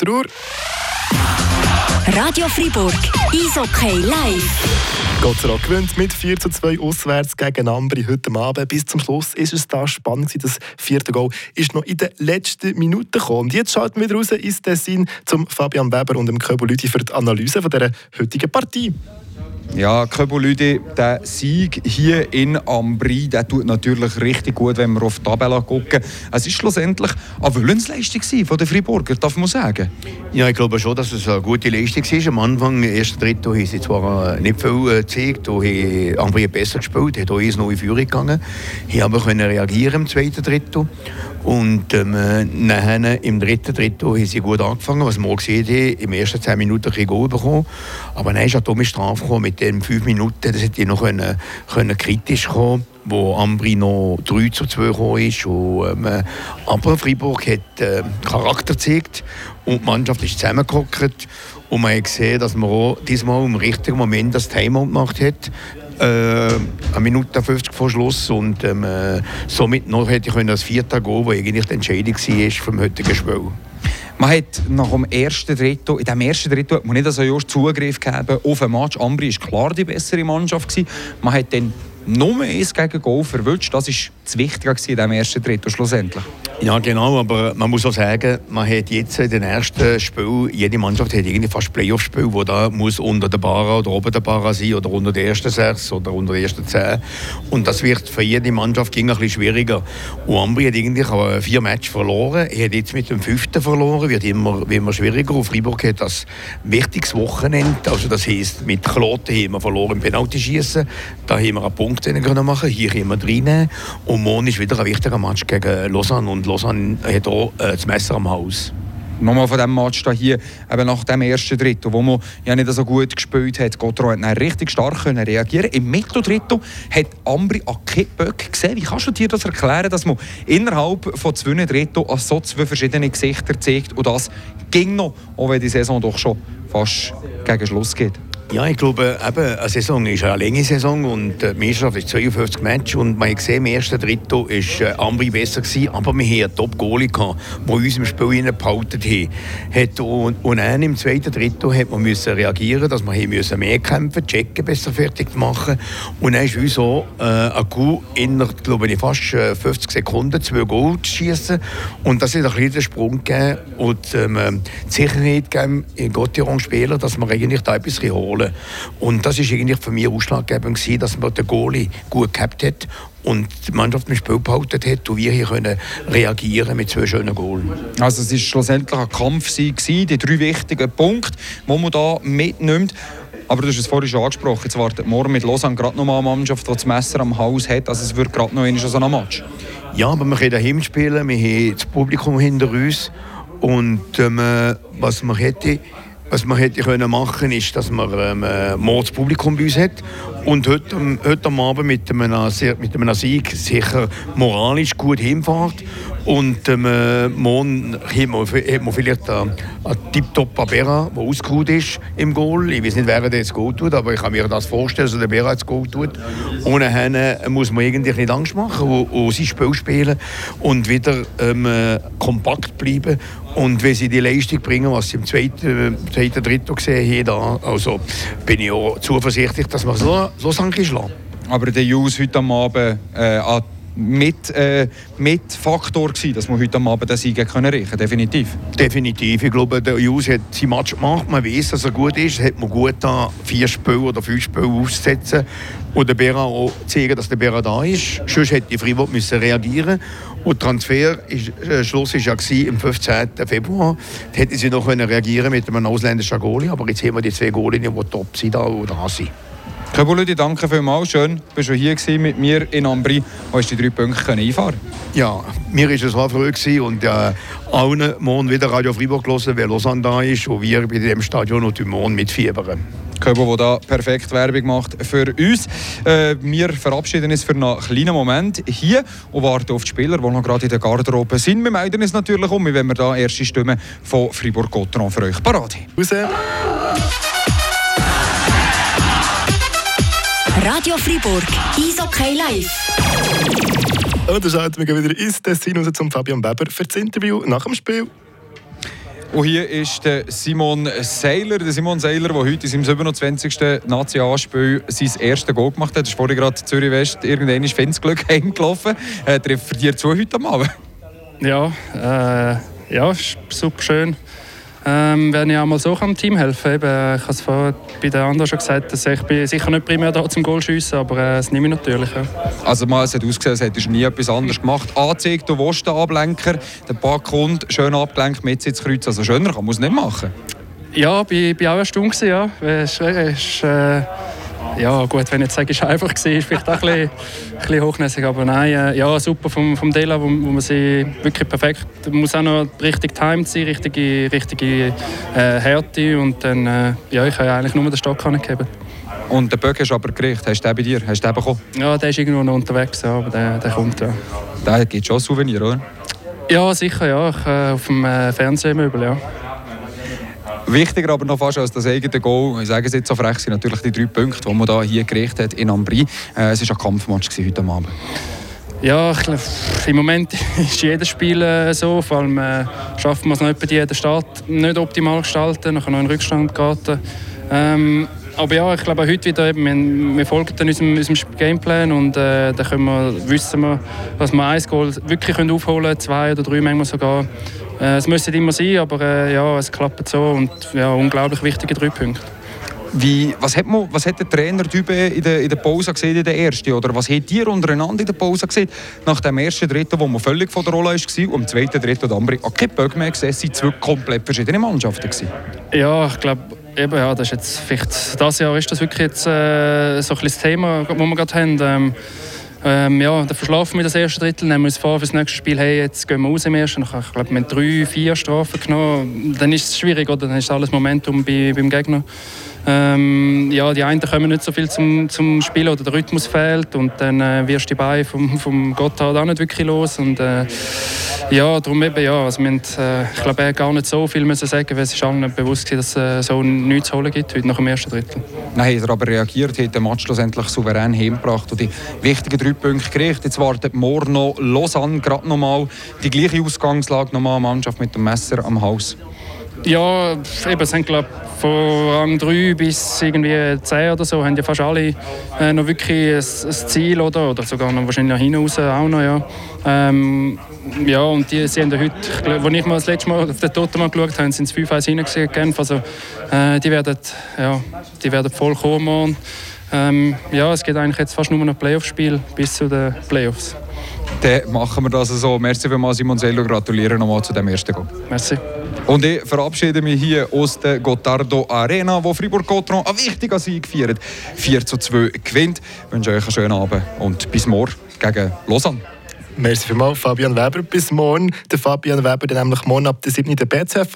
Trauer. Radio Fribourg, Eishockey live. Gotteron gewinnt mit 4 zu 2 auswärts gegen Ambri heute Abend. Bis zum Schluss ist es da spannend. Das vierte Goal ist noch in den letzten Minuten gekommen. Und jetzt schalten wir wieder raus ins Tessin zum Fabian Weber und dem Köbo Lüthi für die Analyse von dieser heutigen Partie. Ja, Köbo-Lüde, der Sieg hier in Ambri, der tut natürlich richtig gut, wenn wir auf die Tabelle gucken. Es war schlussendlich eine Willensleistung von den Friburger, darf man sagen. Ja, ich glaube schon, dass es eine gute Leistung war. Am Anfang, ersten Drittel, haben sie zwar nicht viel äh, gezeigt, da haben Ambri besser gespielt, auch eins noch in Führung gegangen, haben aber reagieren im zweiten Drittel. Und ähm, nachher, im dritten Drittel haben sie gut angefangen, was wir gesehen haben, im ersten zehn Minuten ein Goal bekommen. Aber dann ist dumme Strafe gekommen mit den fünf Minuten, das hätte noch können, können kritisch kommen wo Ambri noch 3 zu 2 gekommen ist. Und, ähm, aber Freiburg hat äh, Charakter gezeigt und die Mannschaft ist zusammengekommen. Und man hat gesehen, dass man auch diesmal im richtigen Moment das Timeout gemacht hat äh, eine Minute 50 vor Schluss und ähm, äh, somit noch hätte ich können das vierte gehen, wo eigentlich die Entscheidung war vom heutigen Spiel. Man hat nach dem ersten Drittel, in dem ersten Drittel hat man nicht so just Zugriff gegeben auf den Match. Ambri war klar die bessere Mannschaft. Gewesen. Man hat dann nur eins gegen Goal verwünscht. Das war das Wichtige in diesem ersten Drittel schlussendlich. Ja, genau, aber man muss auch sagen, man hat jetzt in den ersten Spiel, jede Mannschaft hat irgendwie fast Playoff-Spiel, wo da muss unter der Bar oder oben der Bar sein oder unter den ersten sechs oder unter den ersten zehn. Und das wird für jede Mannschaft ein bisschen schwieriger. Und hat eigentlich vier Matches verloren. Er hat jetzt mit dem fünften verloren, wird immer, immer schwieriger. Und Freiburg hat das wichtiges Wochenende, also das heisst, mit Kloten haben wir verloren im Penaltyschießen. Da haben wir einen Punkt machen hier können wir rein. Und morgen ist wieder ein wichtiger Match gegen Lausanne. Und Lausanne hat auch äh, das Messer am Haus. Nochmal von diesem Match hier, eben nach dem ersten Drittel, wo man ja nicht so gut gespielt hat. Gotro hat richtig stark können reagieren Im Mitteldrittel hat Ambri an Kippböck gesehen. Wie kannst du dir das erklären, dass man innerhalb von zwei Drittel so zwei verschiedene Gesichter zeigt und das ging noch, auch wenn die Saison doch schon fast gegen Schluss geht? Ja, ich glaube, eben, eine Saison ist eine lange Saison und die Meisterschaft ist 52 Matches und man gesehen, im ersten Drittel war äh, Ambri besser gewesen, aber wir hatten einen Top-Goalie, der uns im Spiel behalten hat. Und, dann im zweiten Drittel hat man müssen reagieren, dass wir müssen mehr kämpfen, checken, besser fertig machen. Und dann ist uns so äh, ein Coup innerhalb, glaube ich, fast 50 äh, Sekunden zwei Goal zu schießen und das hat ein bisschen den Sprung gegeben und ähm, die Sicherheit gegeben in Gottiron-Spieler, dass wir eigentlich da etwas holen Goal. Und das ist eigentlich für mich ausschlaggebend gewesen, dass man den Goalie gut gehabt hat und die Mannschaft im Spiel behalten hat und wir hier können reagieren mit zwei schönen Goals. Also es war schlussendlich ein Kampf gewesen, die drei wichtigen Punkte, die man da mitnimmt. Aber du hast es vorhin schon angesprochen, jetzt wartet morgen mit Lausanne gerade noch mal eine Mannschaft, die das Messer am Haus hat. Also es wird gerade noch einmal so ein Match. Ja, aber wir können daheim spielen, wir haben das Publikum hinter uns und ähm, was man hätte was man hätte können machen ist, dass man ähm, äh, das Publikum bei uns hat und heute, heute Abend mit einem, mit einem Sieg sicher moralisch gut hinfährt. Und ähm, äh, morgen hat man, hat man vielleicht einen, einen Tip-Top Abera, der ausgeruht ist im Goal. Ich weiß nicht, wer das Goal tut, aber ich kann mir das vorstellen, dass der Bera das Goal tut. Und dann äh, muss man irgendwie nicht Angst machen und, und sein Spiel spielen und wieder ähm, äh, kompakt bleiben und wenn sie die Leistung bringen, was sie im zweiten, zweiten Drittel gesehen haben, also bin ich auch zuversichtlich, dass wir so, so schlagen. Aber der Jus heute Abend äh, mit, äh, mit Faktor gewesen, dass wir heute Abend den Sieg können erreichen definitiv. Definitiv. Ich glaube, der Jus hat sein Match gemacht. Man weiß, dass er gut ist. Es hat man gut da vier Spiele oder fünf Spiele auszusetzen und der Bera auch zeigen, dass der Bera da ist. Sonst hätte die Freiburg müssen reagieren und der Transfer ist, äh, Schluss war ja am 15. Februar. Da hätten sie noch reagieren mit einem ausländischen Goalie, aber jetzt haben wir die zwei Goalien, die top sind da, da sind. Köbuludi, danke vielmals. Schön, bist du hier mit mir in Ambri und hast die drei Punkte einfahren Ja, mir war es auch früh und äh, allen morgen wieder Radio Freiburg hören, weil Lausanne da ist und wir bei dem Stadion und morgen mitfiebern. Köbo, der da perfekt Werbung macht für uns. Äh, wir verabschieden uns für einen kleinen Moment hier und warten auf die Spieler, die noch gerade in der Garderobe sind. Wir melden uns natürlich um, wenn wir da erste Stimmen von Fribourg-Gotteron für euch parat haben. Radio Fribourg, Eishockey live. Und dann schalten wir wieder ins Tessin raus zum Fabian Weber für das Interview nach dem Spiel. Und hier ist der Simon Seiler, der Simon Seiler, der heute in seinem 27. Nationalspiel sein erstes Goal gemacht hat. Das ist vorhin gerade Zürich West irgendwann ist Fensglück heimgelaufen. Äh, trifft dir zu heute Abend? Ja, äh, ja, ist super schön. Ähm, wenn ich auch mal so am Team helfen Eben, äh, Ich habe es vorhin bei den anderen schon gesagt, dass ich bin sicher nicht primär da zum Goal schiessen, aber äh, das nehme ich natürlich. Ja. Also mal, es hat ausgesehen, als hättest du nie etwas anderes gemacht. Anzeigt, du willst den Ablenker, der Ball kommt, schön abgelenkt, mit ins Kreuz. Also schöner kann man es nicht machen. Ja, ich war auch erstaunt. Ja. Es ist, ist, äh, ja, gut, wenn ich jetzt sage, es war einfach, war, ist vielleicht auch ein bisschen, ein bisschen hochnäsig. Aber nein, äh, ja, super vom, vom Dela, wo, wo man sie wirklich perfekt, muss auch noch richtig timed sein, richtige, richtige äh, Härte und dann, äh, ja, ich habe eigentlich nur den Stock gegeben. Und der Böck hast du aber gekriegt. Hast du den bei dir? Hast du den bekommen? Ja, der ist irgendwo noch unterwegs, ja, aber der, der kommt, ja. Der gibt schon ein Souvenir, oder? Ja, sicher, ja. Ich, äh, auf dem äh, Fernsehmöbel, ja. Wichtiger aber noch fast als das eigene Goal, ich sage es jetzt so frech, sind natürlich die drei Punkte, die man da hier gerichtet hat in Ambri. Äh, es war ein Kampfmatch heute Abend. Ja, ich glaube, im Moment ist jedes Spiel äh, so. Vor allem äh, schafft man es noch etwa jeden Start nicht optimal gestalten, nachher noch in Rückstand geraten. Ähm, aber ja, ich glaube heute wieder, eben, wir, wir folgen dann unserem, unserem Gameplan und äh, dann können wir, wissen wir, dass wir ein Goal wirklich können aufholen können, zwei oder drei manchmal sogar. Äh, es müsste immer sein, aber äh, ja, es klappt so und ja, unglaublich wichtige drei Punkte. Wie, was, hat man, was hat der Trainer in der, in der Pause gesehen, in der ersten? Oder was habt ihr untereinander in der Pause gesehen? Nach dem ersten Dritten, wo man völlig von der Rolle war, und im zweiten Dritten, der andere auch kein Böck mehr gesehen, es waren zwei komplett verschiedene Mannschaften. Gewesen. Ja, ich glaube, eben, ja, das ist jetzt vielleicht, das Jahr ist das wirklich jetzt, äh, so ein das Thema, das wir gerade haben. Ähm, ähm, ja, dann verschlafen wir das erste Drittel, nehmen wir uns vor für das nächste Spiel, hey, jetzt gehen wir raus im ersten. Ich glaube, wir haben drei, vier Strafen genommen. Dann ist es schwierig, oder? Dann ist alles Momentum bei, beim Gegner. Ähm, ja, die einen kommen nicht so viel zum, zum Spielen oder der Rhythmus fehlt und dann äh, wirst du die Beine vom, vom Gotthard auch nicht wirklich los. Und, äh, ja, darum eben, ja, also wir haben, äh, ich glaube, er gar nicht so viel müssen sagen, weil es allen bewusst dass es äh, so nichts zu holen gibt heute nach dem ersten Drittel. Nein, hat er aber reagiert, hat den Match schlussendlich souverän heimgebracht und die wichtigen drei Punkte gekriegt. Jetzt wartet morgen noch Lausanne gerade nochmal die gleiche Ausgangslage, nochmal Mannschaft mit dem Messer am Haus. Ja, eben, es haben, glaub, von Rang 3 bis irgendwie 10 oder so haben ja fast alle äh, noch wirklich ein, ein, Ziel oder, oder sogar noch wahrscheinlich nach hinten raus auch noch, ja. Ähm, ja, und die, sie haben ja heute, als ich mal das letzte Mal auf den Totenmann geschaut habe, sind es 5-1 hinten Genf. Also, äh, die, werden, ja, die werden voll kommen. Ähm, ja, es geht eigentlich jetzt fast nur noch Playoff-Spiel bis zu den Playoffs. Dann machen wir das so. Merci vielmals, Simon Sello. Gratuliere nochmal zu dem ersten Goal. Merci. Und ich verabschiede mich hier aus der Gottardo Arena, wo Fribourg-Gotron einen wichtigen Sieg feiert. 4 zu 2 gewinnt. Ich wünsche euch einen schönen Abend und bis morgen gegen Lausanne. Merci vielmals, Fabian Weber. Bis morgen. Der Fabian Weber, der nämlich morgen ab der 7. der BCF